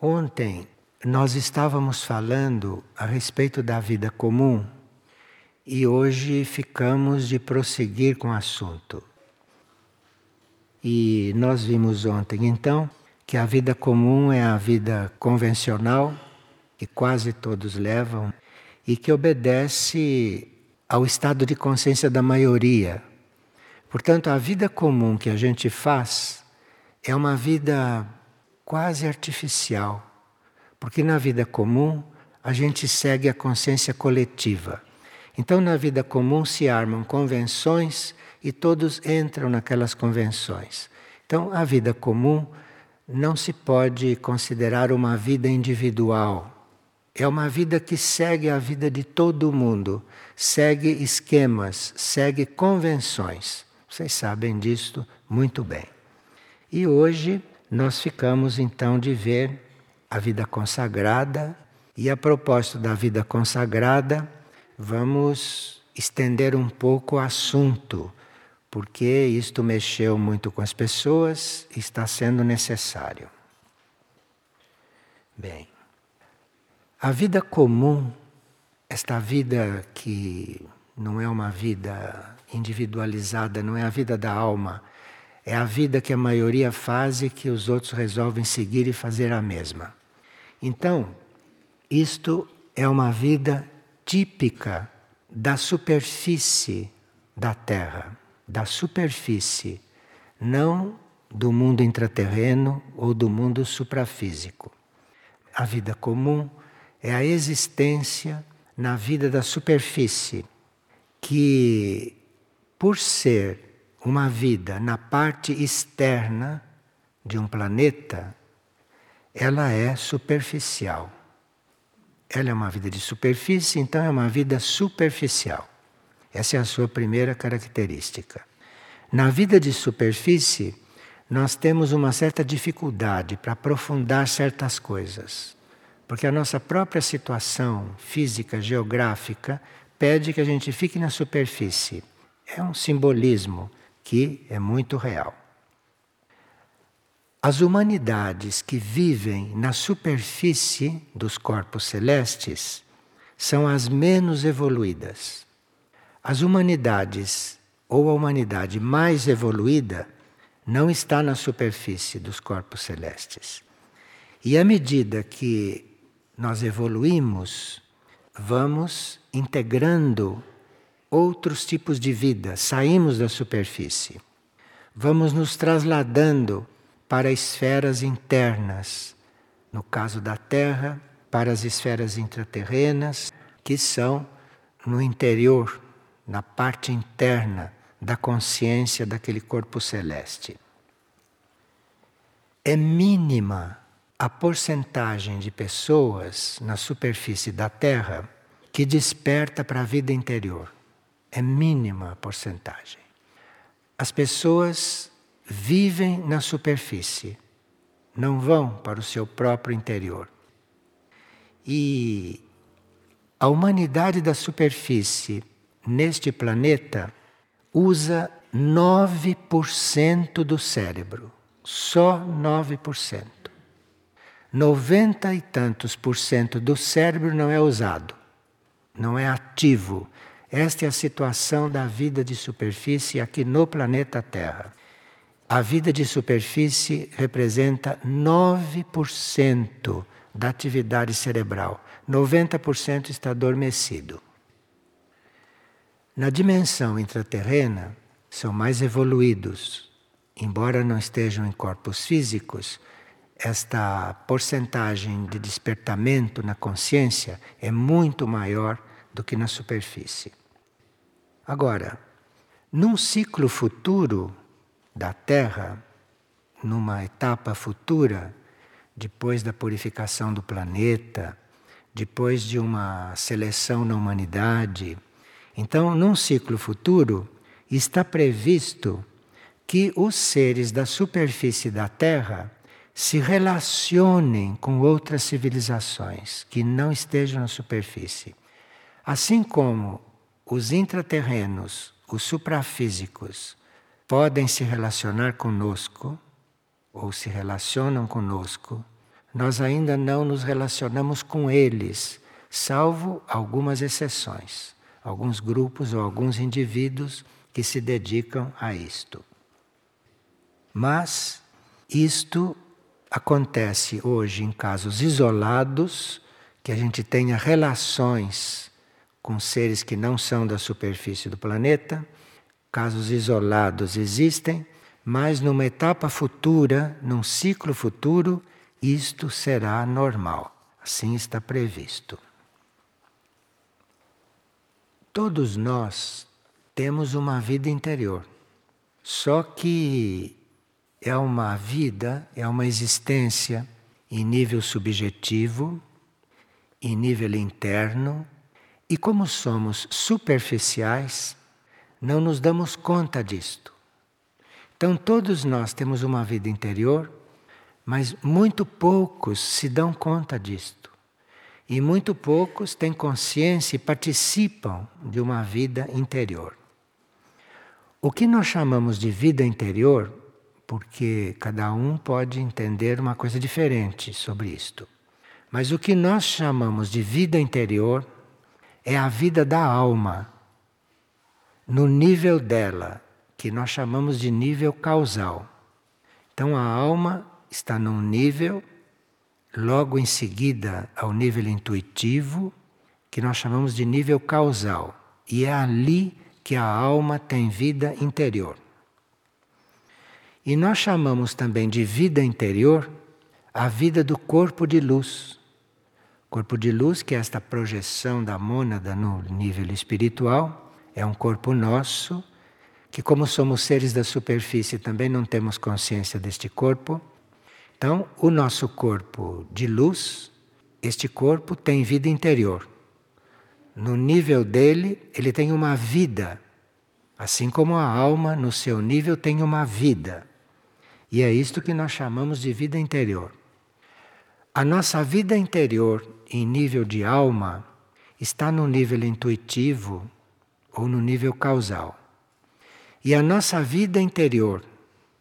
Ontem nós estávamos falando a respeito da vida comum e hoje ficamos de prosseguir com o assunto. E nós vimos ontem então que a vida comum é a vida convencional que quase todos levam e que obedece ao estado de consciência da maioria. Portanto, a vida comum que a gente faz é uma vida quase artificial, porque na vida comum a gente segue a consciência coletiva. Então, na vida comum se armam convenções e todos entram naquelas convenções. Então, a vida comum não se pode considerar uma vida individual. É uma vida que segue a vida de todo mundo, segue esquemas, segue convenções. Vocês sabem disto muito bem. E hoje nós ficamos então de ver a vida consagrada, e a propósito da vida consagrada, vamos estender um pouco o assunto, porque isto mexeu muito com as pessoas e está sendo necessário. Bem, a vida comum, esta vida que não é uma vida individualizada, não é a vida da alma, é a vida que a maioria faz e que os outros resolvem seguir e fazer a mesma. Então, isto é uma vida típica da superfície da Terra, da superfície, não do mundo intraterreno ou do mundo suprafísico. A vida comum é a existência na vida da superfície, que, por ser uma vida na parte externa de um planeta, ela é superficial. Ela é uma vida de superfície, então é uma vida superficial. Essa é a sua primeira característica. Na vida de superfície, nós temos uma certa dificuldade para aprofundar certas coisas, porque a nossa própria situação física, geográfica, pede que a gente fique na superfície. É um simbolismo que é muito real. As humanidades que vivem na superfície dos corpos celestes são as menos evoluídas. As humanidades, ou a humanidade mais evoluída, não está na superfície dos corpos celestes. E à medida que nós evoluímos, vamos integrando outros tipos de vida, saímos da superfície. Vamos nos trasladando para esferas internas, no caso da Terra, para as esferas intraterrenas, que são no interior, na parte interna da consciência daquele corpo celeste. É mínima a porcentagem de pessoas na superfície da Terra que desperta para a vida interior é mínima a porcentagem. As pessoas vivem na superfície, não vão para o seu próprio interior. E a humanidade da superfície neste planeta usa 9% do cérebro, só 9%. 90 e tantos por cento do cérebro não é usado, não é ativo, esta é a situação da vida de superfície aqui no planeta Terra. A vida de superfície representa 9% da atividade cerebral. 90% está adormecido. Na dimensão intraterrena, são mais evoluídos. Embora não estejam em corpos físicos, esta porcentagem de despertamento na consciência é muito maior do que na superfície. Agora, num ciclo futuro da Terra, numa etapa futura, depois da purificação do planeta, depois de uma seleção na humanidade, então, num ciclo futuro, está previsto que os seres da superfície da Terra se relacionem com outras civilizações que não estejam na superfície. Assim como os intraterrenos, os suprafísicos, podem se relacionar conosco, ou se relacionam conosco, nós ainda não nos relacionamos com eles, salvo algumas exceções, alguns grupos ou alguns indivíduos que se dedicam a isto. Mas isto acontece hoje em casos isolados, que a gente tenha relações com seres que não são da superfície do planeta. Casos isolados existem, mas numa etapa futura, num ciclo futuro, isto será normal. Assim está previsto. Todos nós temos uma vida interior. Só que é uma vida, é uma existência em nível subjetivo, em nível interno, e como somos superficiais, não nos damos conta disto. Então, todos nós temos uma vida interior, mas muito poucos se dão conta disto. E muito poucos têm consciência e participam de uma vida interior. O que nós chamamos de vida interior porque cada um pode entender uma coisa diferente sobre isto. Mas o que nós chamamos de vida interior é a vida da alma, no nível dela, que nós chamamos de nível causal. Então a alma está num nível, logo em seguida ao nível intuitivo, que nós chamamos de nível causal. E é ali que a alma tem vida interior. E nós chamamos também de vida interior a vida do corpo de luz. Corpo de luz, que é esta projeção da mônada no nível espiritual, é um corpo nosso, que, como somos seres da superfície, também não temos consciência deste corpo. Então, o nosso corpo de luz, este corpo tem vida interior. No nível dele, ele tem uma vida, assim como a alma, no seu nível, tem uma vida. E é isto que nós chamamos de vida interior. A nossa vida interior, em nível de alma, está no nível intuitivo ou no nível causal. E a nossa vida interior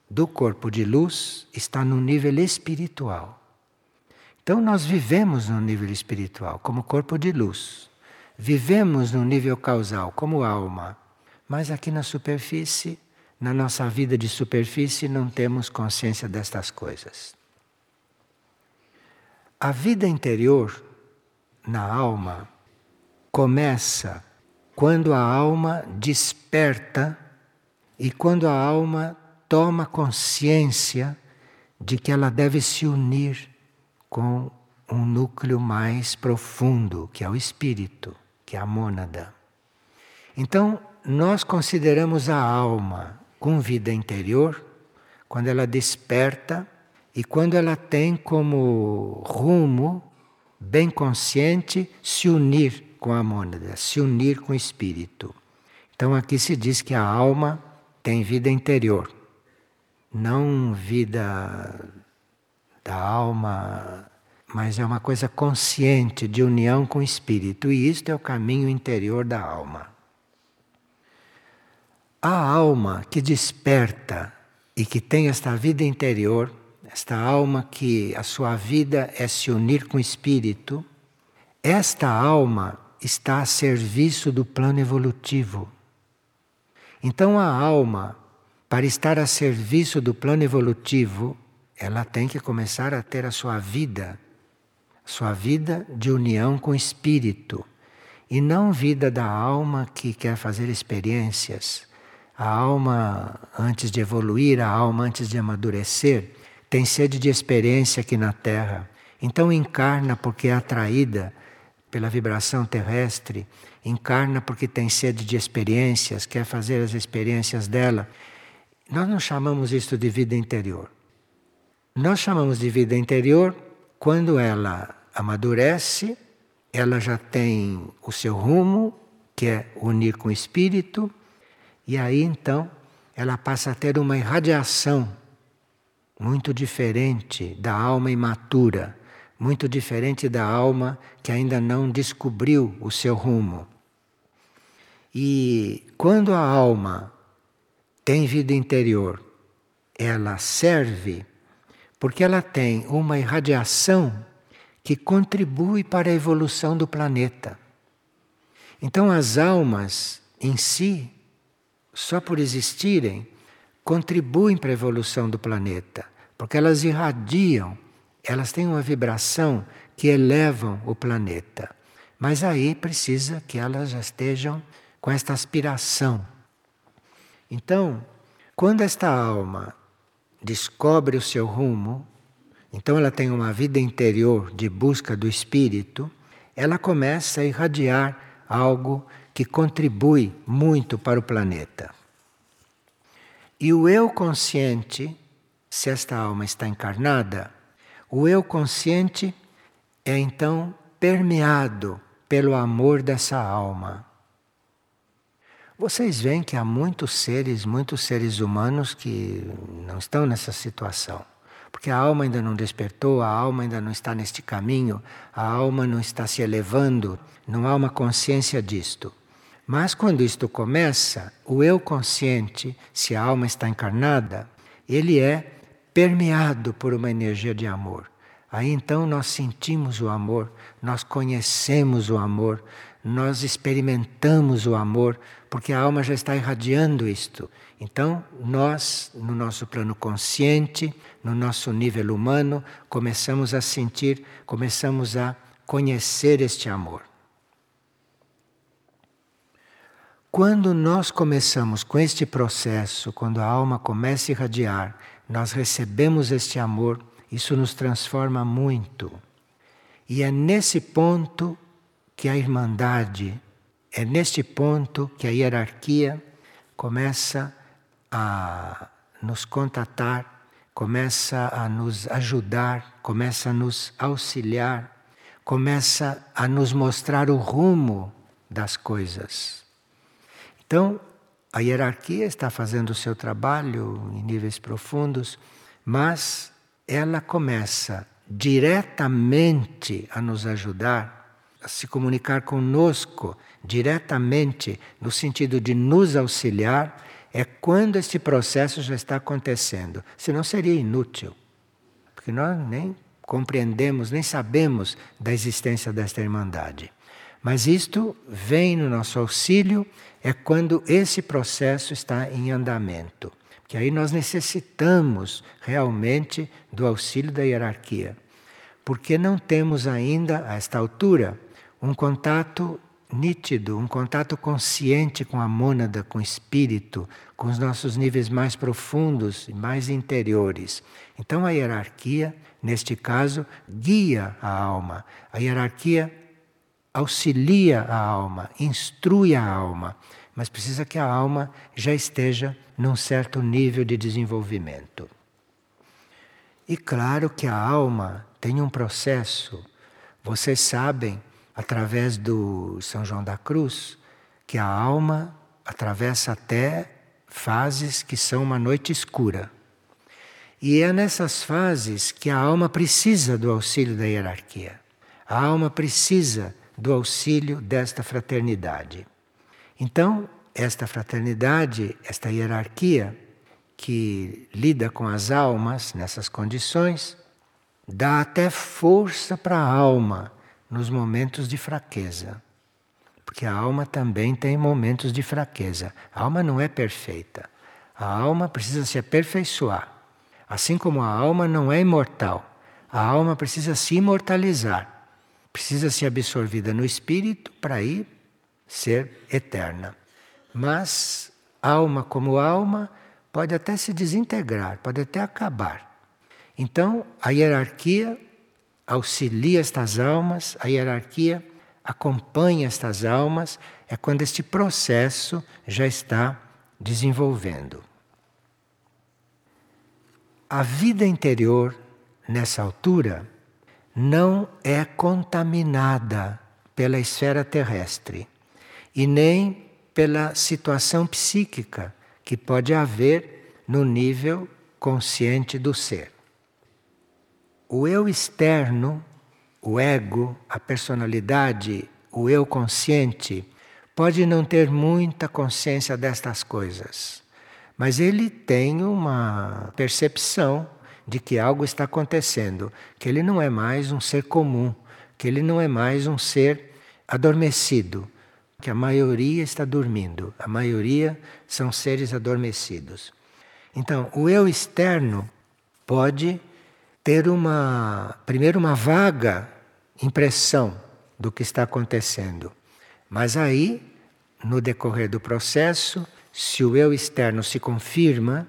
do corpo de luz está no nível espiritual. Então nós vivemos no nível espiritual como corpo de luz. Vivemos no nível causal como alma. Mas aqui na superfície na nossa vida de superfície não temos consciência destas coisas. A vida interior na alma começa quando a alma desperta e quando a alma toma consciência de que ela deve se unir com um núcleo mais profundo, que é o espírito, que é a mônada. Então, nós consideramos a alma com vida interior, quando ela desperta e quando ela tem como rumo, bem consciente, se unir com a mônada, se unir com o espírito. Então aqui se diz que a alma tem vida interior, não vida da alma, mas é uma coisa consciente de união com o espírito, e isto é o caminho interior da alma. A alma que desperta e que tem esta vida interior, esta alma que a sua vida é se unir com o espírito, esta alma está a serviço do plano evolutivo. Então a alma, para estar a serviço do plano evolutivo, ela tem que começar a ter a sua vida, sua vida de união com o espírito, e não vida da alma que quer fazer experiências a alma, antes de evoluir, a alma, antes de amadurecer, tem sede de experiência aqui na Terra. Então encarna porque é atraída pela vibração terrestre, encarna porque tem sede de experiências, quer fazer as experiências dela. Nós não chamamos isto de vida interior. Nós chamamos de vida interior quando ela amadurece, ela já tem o seu rumo, que é unir com o espírito, e aí então ela passa a ter uma irradiação muito diferente da alma imatura, muito diferente da alma que ainda não descobriu o seu rumo. E quando a alma tem vida interior, ela serve porque ela tem uma irradiação que contribui para a evolução do planeta. Então, as almas em si, só por existirem, contribuem para a evolução do planeta, porque elas irradiam, elas têm uma vibração que elevam o planeta. Mas aí precisa que elas já estejam com esta aspiração. Então, quando esta alma descobre o seu rumo, então ela tem uma vida interior de busca do espírito, ela começa a irradiar algo que contribui muito para o planeta. E o eu consciente, se esta alma está encarnada, o eu consciente é então permeado pelo amor dessa alma. Vocês veem que há muitos seres, muitos seres humanos que não estão nessa situação. Porque a alma ainda não despertou, a alma ainda não está neste caminho, a alma não está se elevando, não há uma consciência disto. Mas quando isto começa, o eu consciente, se a alma está encarnada, ele é permeado por uma energia de amor. Aí então nós sentimos o amor, nós conhecemos o amor, nós experimentamos o amor, porque a alma já está irradiando isto. Então, nós, no nosso plano consciente, no nosso nível humano, começamos a sentir, começamos a conhecer este amor. Quando nós começamos com este processo, quando a alma começa a irradiar, nós recebemos este amor, isso nos transforma muito. E é nesse ponto que a irmandade, é neste ponto que a hierarquia começa a nos contatar, começa a nos ajudar, começa a nos auxiliar, começa a nos mostrar o rumo das coisas. Então, a hierarquia está fazendo o seu trabalho em níveis profundos, mas ela começa diretamente a nos ajudar, a se comunicar conosco diretamente, no sentido de nos auxiliar é quando este processo já está acontecendo. Senão seria inútil. Porque nós nem compreendemos, nem sabemos da existência desta Irmandade. Mas isto vem no nosso auxílio é quando esse processo está em andamento. Que aí nós necessitamos realmente do auxílio da hierarquia. Porque não temos ainda, a esta altura, um contato nítido, um contato consciente com a mônada, com o espírito, com os nossos níveis mais profundos e mais interiores. Então a hierarquia, neste caso, guia a alma. A hierarquia auxilia a alma, instrui a alma, mas precisa que a alma já esteja num certo nível de desenvolvimento. E claro que a alma tem um processo. Vocês sabem através do São João da Cruz, que a alma atravessa até fases que são uma noite escura. E é nessas fases que a alma precisa do auxílio da hierarquia. A alma precisa do auxílio desta fraternidade. Então, esta fraternidade, esta hierarquia que lida com as almas nessas condições, dá até força para a alma nos momentos de fraqueza. Porque a alma também tem momentos de fraqueza. A alma não é perfeita. A alma precisa se aperfeiçoar. Assim como a alma não é imortal, a alma precisa se imortalizar. Precisa ser absorvida no espírito para ir ser eterna. Mas alma como alma pode até se desintegrar, pode até acabar. Então, a hierarquia auxilia estas almas, a hierarquia acompanha estas almas, é quando este processo já está desenvolvendo. A vida interior, nessa altura, não é contaminada pela esfera terrestre e nem pela situação psíquica que pode haver no nível consciente do ser. O eu externo, o ego, a personalidade, o eu consciente, pode não ter muita consciência destas coisas, mas ele tem uma percepção de que algo está acontecendo, que ele não é mais um ser comum, que ele não é mais um ser adormecido, que a maioria está dormindo, a maioria são seres adormecidos. Então, o eu externo pode ter uma, primeiro, uma vaga impressão do que está acontecendo. Mas aí, no decorrer do processo, se o eu externo se confirma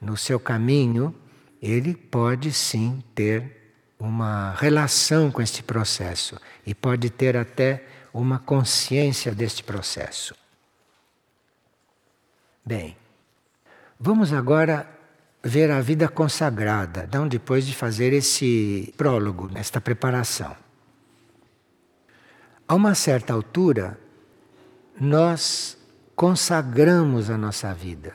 no seu caminho, ele pode sim ter uma relação com este processo e pode ter até uma consciência deste processo. Bem, vamos agora ver a vida consagrada, não depois de fazer esse prólogo, esta preparação. A uma certa altura, nós consagramos a nossa vida.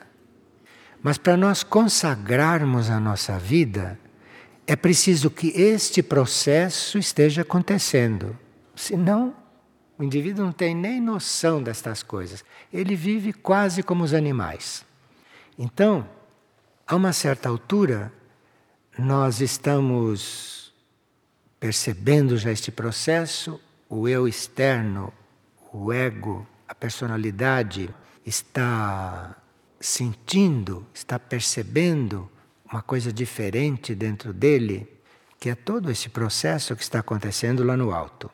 Mas para nós consagrarmos a nossa vida, é preciso que este processo esteja acontecendo. Senão, o indivíduo não tem nem noção destas coisas. Ele vive quase como os animais. Então, a uma certa altura, nós estamos percebendo já este processo, o eu externo, o ego, a personalidade está sentindo, está percebendo uma coisa diferente dentro dele, que é todo esse processo que está acontecendo lá no alto.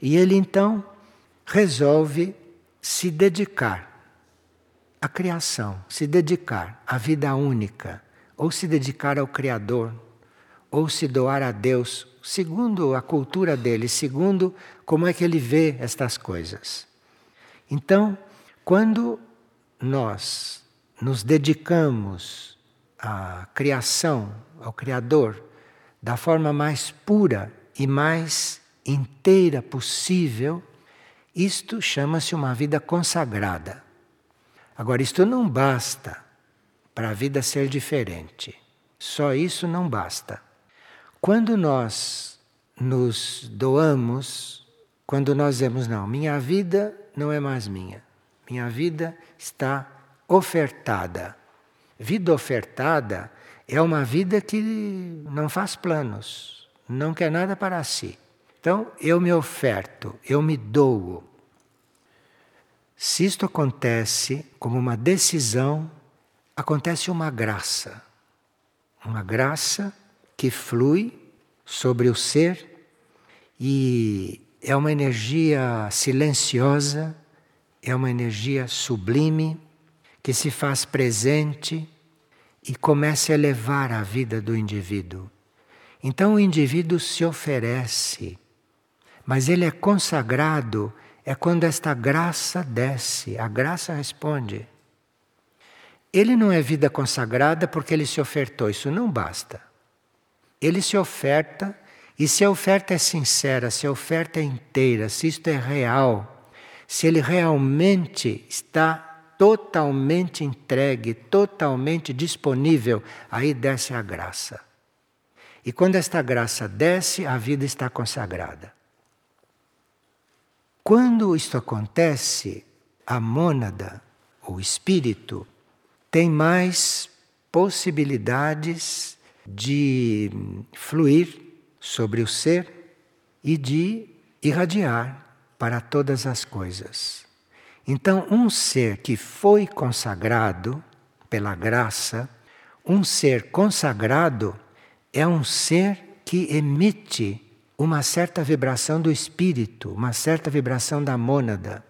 E ele então resolve se dedicar à criação, se dedicar à vida única, ou se dedicar ao Criador, ou se doar a Deus, segundo a cultura dele, segundo como é que ele vê estas coisas. Então, quando nós nos dedicamos à criação, ao Criador, da forma mais pura e mais inteira possível, isto chama-se uma vida consagrada. Agora, isto não basta para a vida ser diferente. Só isso não basta. Quando nós nos doamos, quando nós dizemos, não, minha vida não é mais minha, minha vida está ofertada. Vida ofertada é uma vida que não faz planos, não quer nada para si. Então, eu me oferto, eu me dou. Se isto acontece como uma decisão, acontece uma graça. Uma graça que flui sobre o ser e é uma energia silenciosa, é uma energia sublime que se faz presente e começa a elevar a vida do indivíduo. Então o indivíduo se oferece mas ele é consagrado é quando esta graça desce, a graça responde. Ele não é vida consagrada porque ele se ofertou, isso não basta. Ele se oferta, e se a oferta é sincera, se a oferta é inteira, se isto é real, se ele realmente está totalmente entregue, totalmente disponível, aí desce a graça. E quando esta graça desce, a vida está consagrada. Quando isto acontece, a mônada, o espírito, tem mais possibilidades de fluir sobre o ser e de irradiar para todas as coisas. Então, um ser que foi consagrado pela graça, um ser consagrado é um ser que emite uma certa vibração do espírito, uma certa vibração da mônada.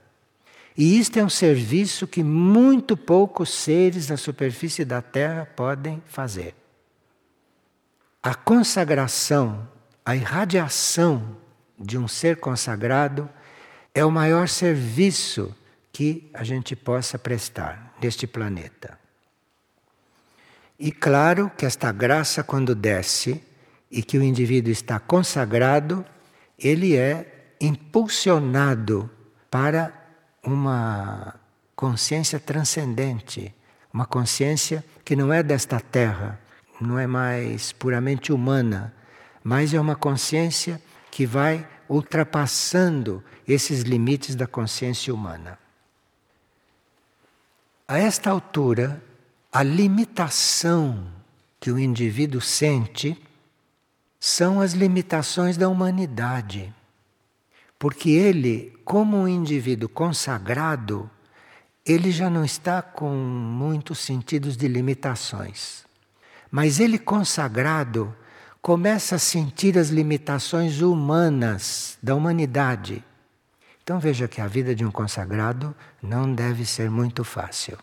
E isto é um serviço que muito poucos seres na superfície da Terra podem fazer. A consagração, a irradiação de um ser consagrado é o maior serviço que a gente possa prestar neste planeta. E claro que esta graça, quando desce, e que o indivíduo está consagrado, ele é impulsionado para uma consciência transcendente, uma consciência que não é desta terra, não é mais puramente humana, mas é uma consciência que vai ultrapassando esses limites da consciência humana. A esta altura, a limitação que o indivíduo sente são as limitações da humanidade. Porque ele, como um indivíduo consagrado, ele já não está com muitos sentidos de limitações. Mas ele consagrado começa a sentir as limitações humanas da humanidade. Então veja que a vida de um consagrado não deve ser muito fácil.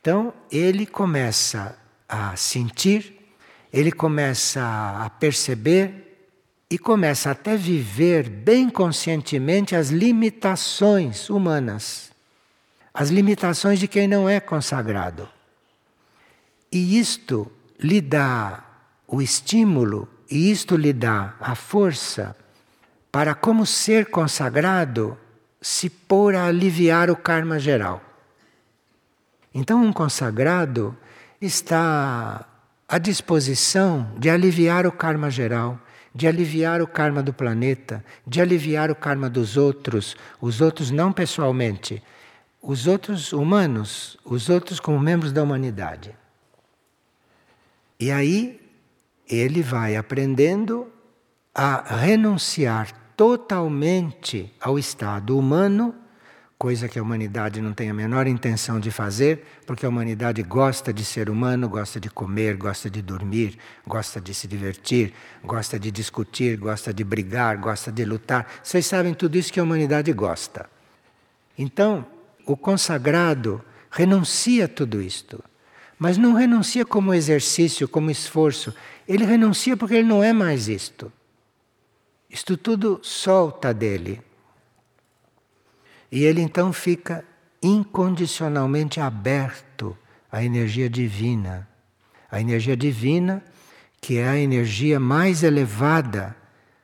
Então ele começa a sentir, ele começa a perceber e começa até viver bem conscientemente as limitações humanas, as limitações de quem não é consagrado. E isto lhe dá o estímulo e isto lhe dá a força para, como ser consagrado, se pôr a aliviar o karma geral. Então, um consagrado está à disposição de aliviar o karma geral, de aliviar o karma do planeta, de aliviar o karma dos outros, os outros não pessoalmente, os outros humanos, os outros como membros da humanidade. E aí ele vai aprendendo a renunciar totalmente ao estado humano, coisa que a humanidade não tem a menor intenção de fazer, porque a humanidade gosta de ser humano, gosta de comer, gosta de dormir, gosta de se divertir, gosta de discutir, gosta de brigar, gosta de lutar. Vocês sabem tudo isso que a humanidade gosta. Então, o consagrado renuncia a tudo isto. Mas não renuncia como exercício, como esforço. Ele renuncia porque ele não é mais isto. Isto tudo solta dele. E ele então fica incondicionalmente aberto à energia divina. A energia divina, que é a energia mais elevada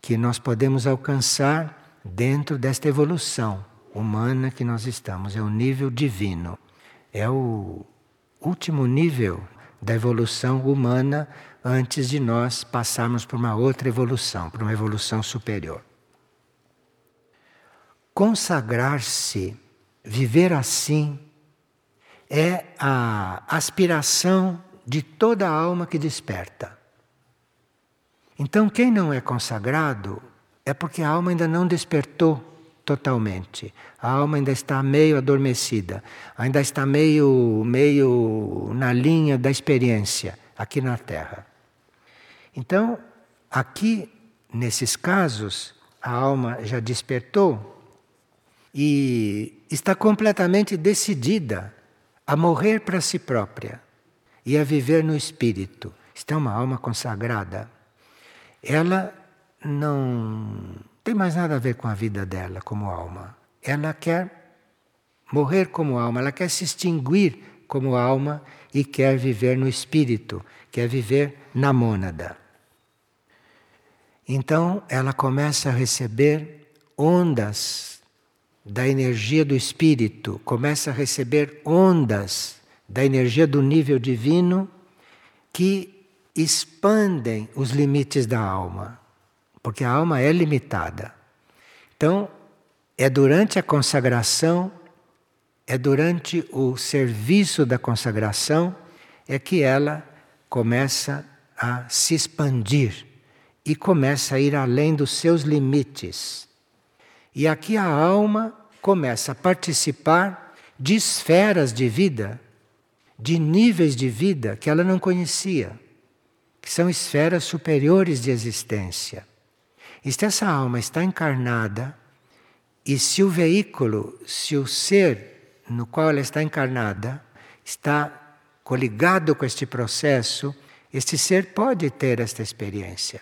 que nós podemos alcançar dentro desta evolução humana que nós estamos, é o nível divino. É o último nível da evolução humana antes de nós passarmos por uma outra evolução, por uma evolução superior. Consagrar-se, viver assim, é a aspiração de toda alma que desperta. Então, quem não é consagrado é porque a alma ainda não despertou totalmente. A alma ainda está meio adormecida, ainda está meio, meio na linha da experiência aqui na Terra. Então, aqui, nesses casos, a alma já despertou e está completamente decidida a morrer para si própria e a viver no espírito. Isto é uma alma consagrada. Ela não tem mais nada a ver com a vida dela como alma. Ela quer morrer como alma, ela quer se extinguir como alma e quer viver no espírito, quer viver na mônada. Então ela começa a receber ondas da energia do espírito, começa a receber ondas da energia do nível divino que expandem os limites da alma porque a alma é limitada. Então, é durante a consagração, é durante o serviço da consagração, é que ela começa a se expandir e começa a ir além dos seus limites. E aqui a alma começa a participar de esferas de vida, de níveis de vida que ela não conhecia, que são esferas superiores de existência. E se essa alma está encarnada, e se o veículo, se o ser no qual ela está encarnada, está coligado com este processo, este ser pode ter esta experiência.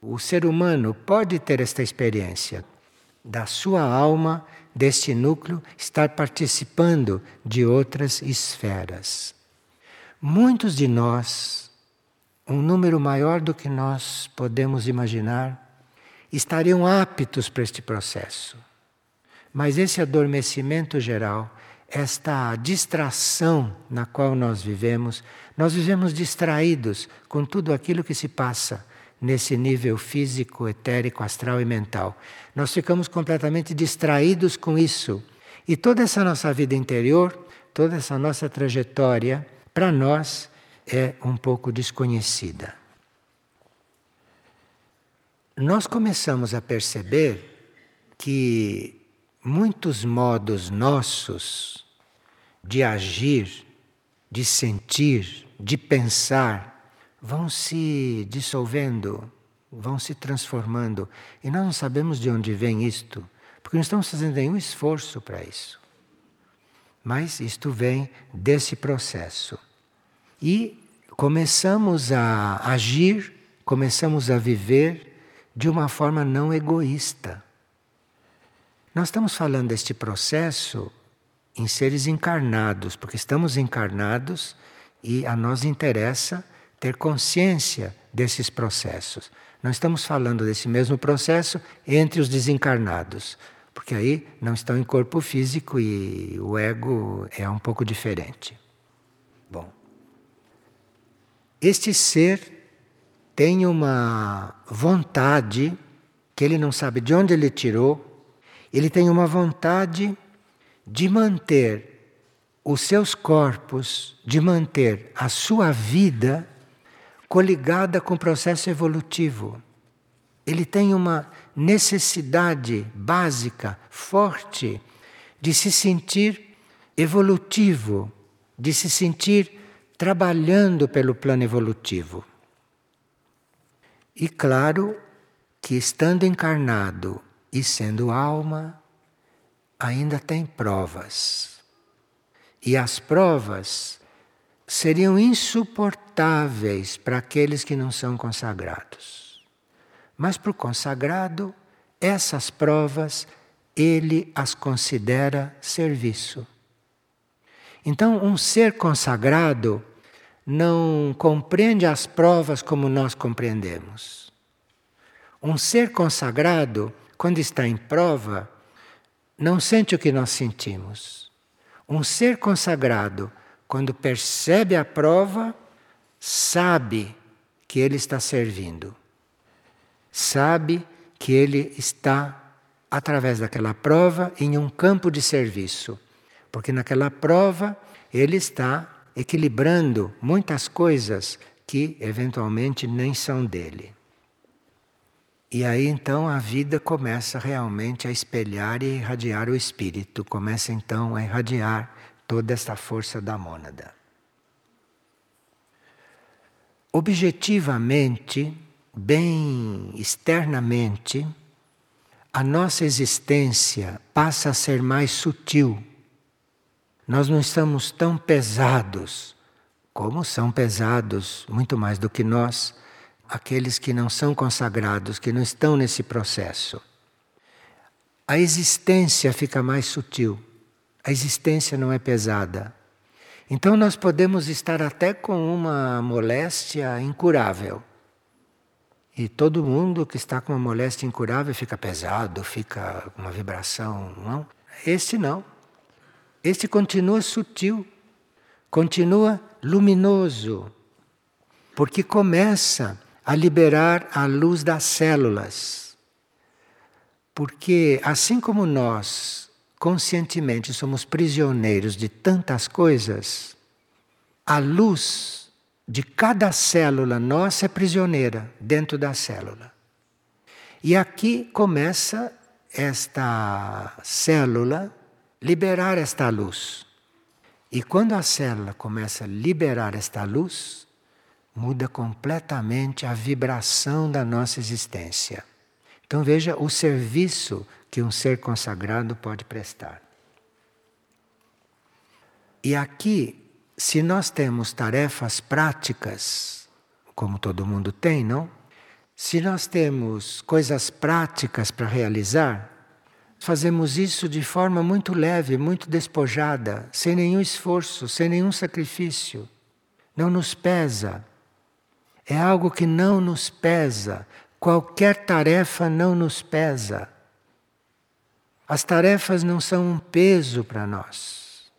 O ser humano pode ter esta experiência da sua alma, deste núcleo, estar participando de outras esferas. Muitos de nós, um número maior do que nós podemos imaginar, estariam aptos para este processo. Mas esse adormecimento geral, esta distração na qual nós vivemos, nós vivemos distraídos com tudo aquilo que se passa nesse nível físico, etérico, astral e mental. Nós ficamos completamente distraídos com isso. E toda essa nossa vida interior, toda essa nossa trajetória, para nós, é um pouco desconhecida. Nós começamos a perceber que muitos modos nossos de agir, de sentir, de pensar, vão se dissolvendo, vão se transformando. E nós não sabemos de onde vem isto, porque não estamos fazendo nenhum esforço para isso. Mas isto vem desse processo. E começamos a agir, começamos a viver de uma forma não egoísta. Nós estamos falando deste processo em seres encarnados, porque estamos encarnados e a nós interessa ter consciência desses processos. Não estamos falando desse mesmo processo entre os desencarnados, porque aí não estão em corpo físico e o ego é um pouco diferente. Bom, este ser tem uma vontade que ele não sabe de onde ele tirou, ele tem uma vontade de manter os seus corpos, de manter a sua vida coligada com o processo evolutivo. Ele tem uma necessidade básica, forte, de se sentir evolutivo, de se sentir trabalhando pelo plano evolutivo. E claro que estando encarnado e sendo alma, ainda tem provas. E as provas seriam insuportáveis para aqueles que não são consagrados. Mas para o consagrado, essas provas ele as considera serviço. Então, um ser consagrado não compreende as provas como nós compreendemos. Um ser consagrado, quando está em prova, não sente o que nós sentimos. Um ser consagrado, quando percebe a prova, sabe que ele está servindo. Sabe que ele está, através daquela prova, em um campo de serviço. Porque naquela prova ele está equilibrando muitas coisas que eventualmente nem são dele. E aí então a vida começa realmente a espelhar e irradiar o espírito, começa então a irradiar toda esta força da mônada. Objetivamente, bem externamente, a nossa existência passa a ser mais sutil nós não estamos tão pesados como são pesados, muito mais do que nós, aqueles que não são consagrados, que não estão nesse processo. A existência fica mais sutil, a existência não é pesada. Então nós podemos estar até com uma moléstia incurável. E todo mundo que está com uma moléstia incurável fica pesado, fica com uma vibração, não? Este não. Este continua sutil, continua luminoso, porque começa a liberar a luz das células. Porque assim como nós conscientemente somos prisioneiros de tantas coisas, a luz de cada célula nossa é prisioneira dentro da célula. E aqui começa esta célula liberar esta luz. E quando a célula começa a liberar esta luz, muda completamente a vibração da nossa existência. Então veja o serviço que um ser consagrado pode prestar. E aqui, se nós temos tarefas práticas, como todo mundo tem, não? Se nós temos coisas práticas para realizar, fazemos isso de forma muito leve, muito despojada, sem nenhum esforço, sem nenhum sacrifício. Não nos pesa. É algo que não nos pesa. Qualquer tarefa não nos pesa. As tarefas não são um peso para nós.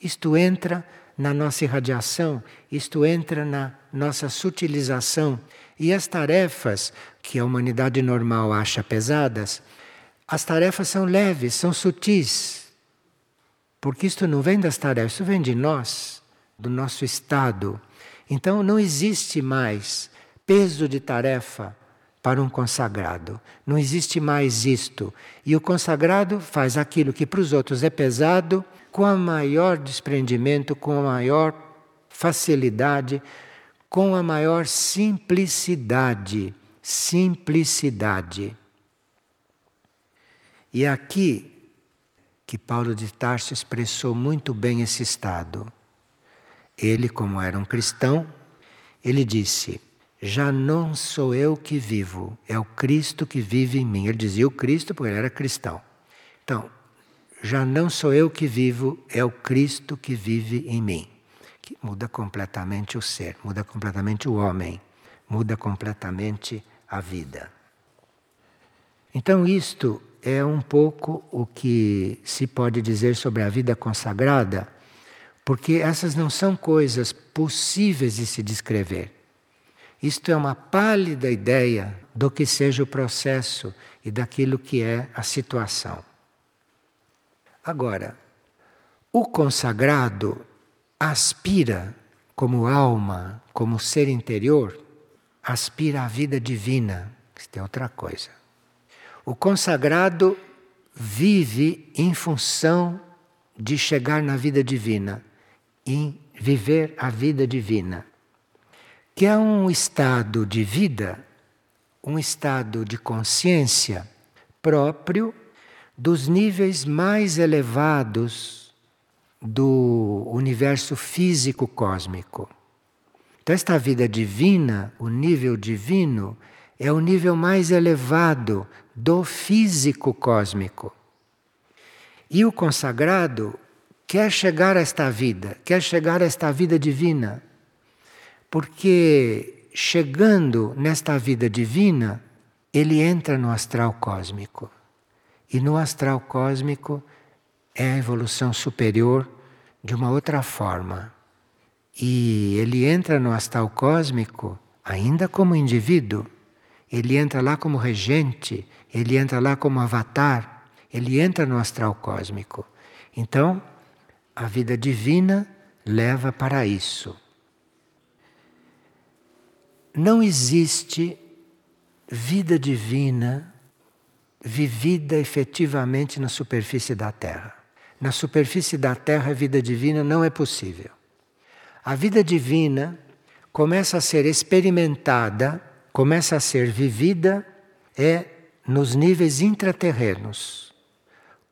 Isto entra na nossa irradiação, isto entra na nossa sutilização. E as tarefas que a humanidade normal acha pesadas, as tarefas são leves, são sutis. Porque isto não vem das tarefas, isso vem de nós, do nosso estado. Então não existe mais peso de tarefa para um consagrado. Não existe mais isto. E o consagrado faz aquilo que para os outros é pesado com a maior desprendimento, com a maior facilidade, com a maior simplicidade. Simplicidade. E é aqui que Paulo de Tarso expressou muito bem esse estado. Ele, como era um cristão, ele disse: Já não sou eu que vivo, é o Cristo que vive em mim. Ele dizia o Cristo porque ele era cristão. Então, já não sou eu que vivo, é o Cristo que vive em mim. Que muda completamente o ser, muda completamente o homem, muda completamente a vida. Então, isto é um pouco o que se pode dizer sobre a vida consagrada, porque essas não são coisas possíveis de se descrever. Isto é uma pálida ideia do que seja o processo e daquilo que é a situação. Agora, o consagrado aspira, como alma, como ser interior, aspira à vida divina. Isso é outra coisa. O consagrado vive em função de chegar na vida divina, em viver a vida divina, que é um estado de vida, um estado de consciência próprio dos níveis mais elevados do universo físico cósmico. Então, esta vida divina, o nível divino, é o nível mais elevado do físico cósmico. E o consagrado quer chegar a esta vida, quer chegar a esta vida divina, porque chegando nesta vida divina, ele entra no astral cósmico. E no astral cósmico é a evolução superior de uma outra forma. E ele entra no astral cósmico ainda como indivíduo ele entra lá como regente, ele entra lá como avatar, ele entra no astral cósmico. Então, a vida divina leva para isso. Não existe vida divina vivida efetivamente na superfície da Terra. Na superfície da Terra, a vida divina não é possível. A vida divina começa a ser experimentada começa a ser vivida é nos níveis intraterrenos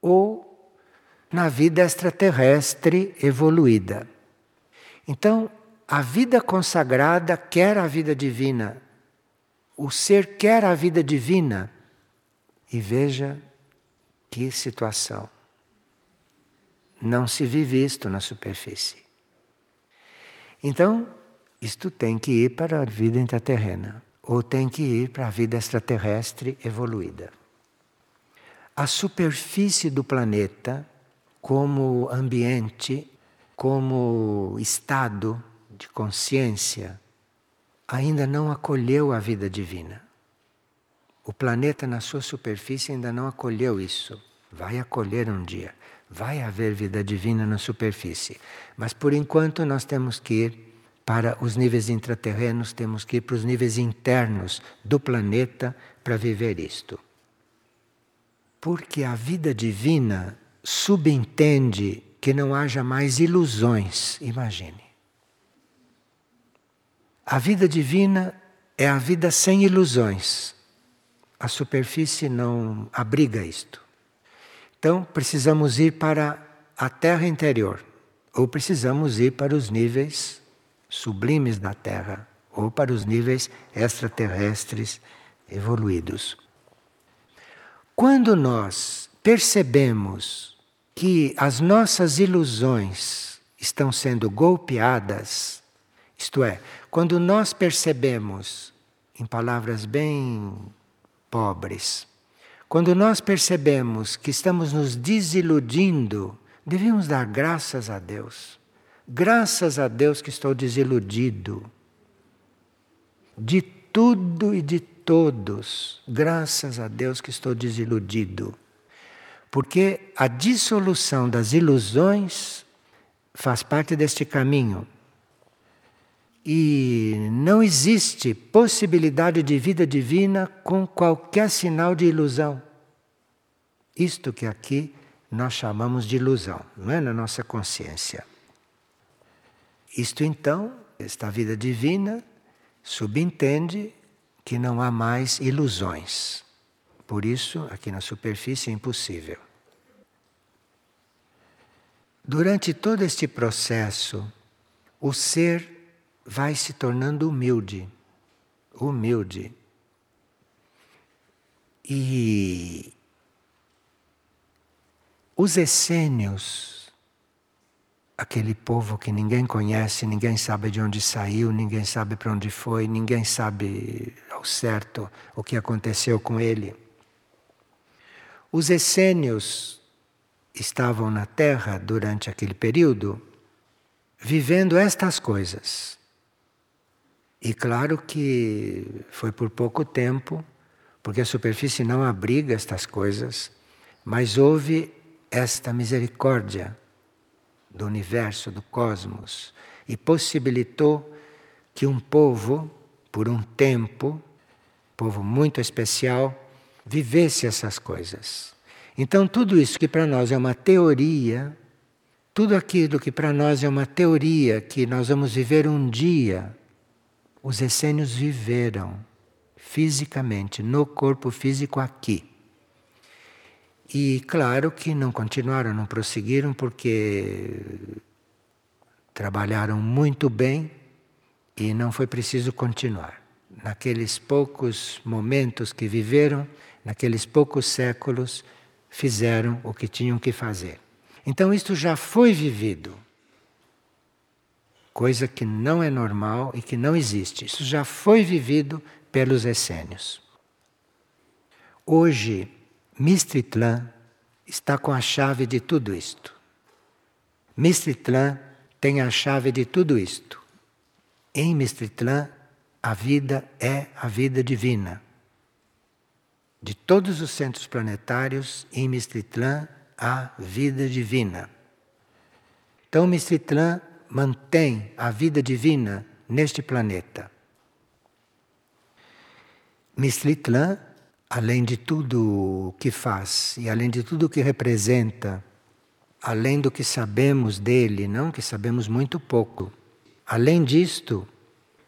ou na vida extraterrestre evoluída. Então, a vida consagrada quer a vida divina. O ser quer a vida divina. E veja que situação. Não se vive isto na superfície. Então, isto tem que ir para a vida intraterrena ou tem que ir para a vida extraterrestre evoluída. A superfície do planeta, como ambiente, como estado de consciência, ainda não acolheu a vida divina. O planeta, na sua superfície, ainda não acolheu isso. Vai acolher um dia. Vai haver vida divina na superfície. Mas por enquanto nós temos que ir para os níveis intraterrenos, temos que ir para os níveis internos do planeta para viver isto. Porque a vida divina subentende que não haja mais ilusões, imagine. A vida divina é a vida sem ilusões. A superfície não abriga isto. Então, precisamos ir para a terra interior, ou precisamos ir para os níveis sublimes da Terra ou para os níveis extraterrestres evoluídos. Quando nós percebemos que as nossas ilusões estão sendo golpeadas, isto é, quando nós percebemos, em palavras bem pobres, quando nós percebemos que estamos nos desiludindo, devemos dar graças a Deus. Graças a Deus que estou desiludido de tudo e de todos. Graças a Deus que estou desiludido. Porque a dissolução das ilusões faz parte deste caminho. E não existe possibilidade de vida divina com qualquer sinal de ilusão. Isto que aqui nós chamamos de ilusão, não é? Na nossa consciência. Isto então, esta vida divina, subentende que não há mais ilusões. Por isso, aqui na superfície é impossível. Durante todo este processo, o ser vai se tornando humilde. Humilde. E os essênios, aquele povo que ninguém conhece, ninguém sabe de onde saiu, ninguém sabe para onde foi, ninguém sabe ao certo o que aconteceu com ele. Os essênios estavam na Terra durante aquele período vivendo estas coisas. E claro que foi por pouco tempo, porque a superfície não abriga estas coisas, mas houve esta misericórdia do universo, do cosmos, e possibilitou que um povo, por um tempo, povo muito especial, vivesse essas coisas. Então, tudo isso que para nós é uma teoria, tudo aquilo que para nós é uma teoria que nós vamos viver um dia, os essênios viveram fisicamente, no corpo físico aqui. E claro que não continuaram, não prosseguiram, porque trabalharam muito bem e não foi preciso continuar. Naqueles poucos momentos que viveram, naqueles poucos séculos, fizeram o que tinham que fazer. Então, isto já foi vivido. Coisa que não é normal e que não existe. Isso já foi vivido pelos essênios. Hoje, Mistritlan está com a chave de tudo isto. Mistritlan tem a chave de tudo isto. Em Mistritlan, a vida é a vida divina. De todos os centros planetários, em Mistritlan há vida divina. Então, Mistritlan mantém a vida divina neste planeta. Mistritlan além de tudo o que faz e além de tudo o que representa, além do que sabemos dele, não que sabemos muito pouco. Além disto,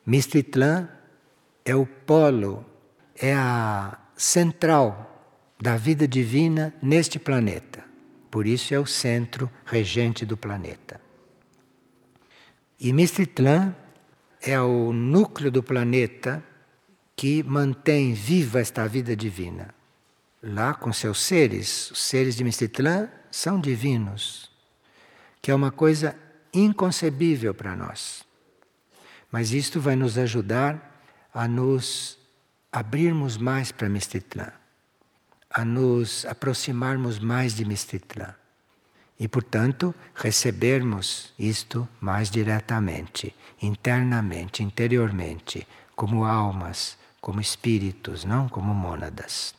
Mistritlan é o polo, é a central da vida divina neste planeta. Por isso é o centro regente do planeta. E Mistritlan é o núcleo do planeta que mantém viva esta vida divina. Lá com seus seres, os seres de Mistitlan são divinos, que é uma coisa inconcebível para nós. Mas isto vai nos ajudar a nos abrirmos mais para Mistitlan, a nos aproximarmos mais de Mistitlan e, portanto, recebermos isto mais diretamente, internamente, interiormente, como almas como espíritos, não como mônadas.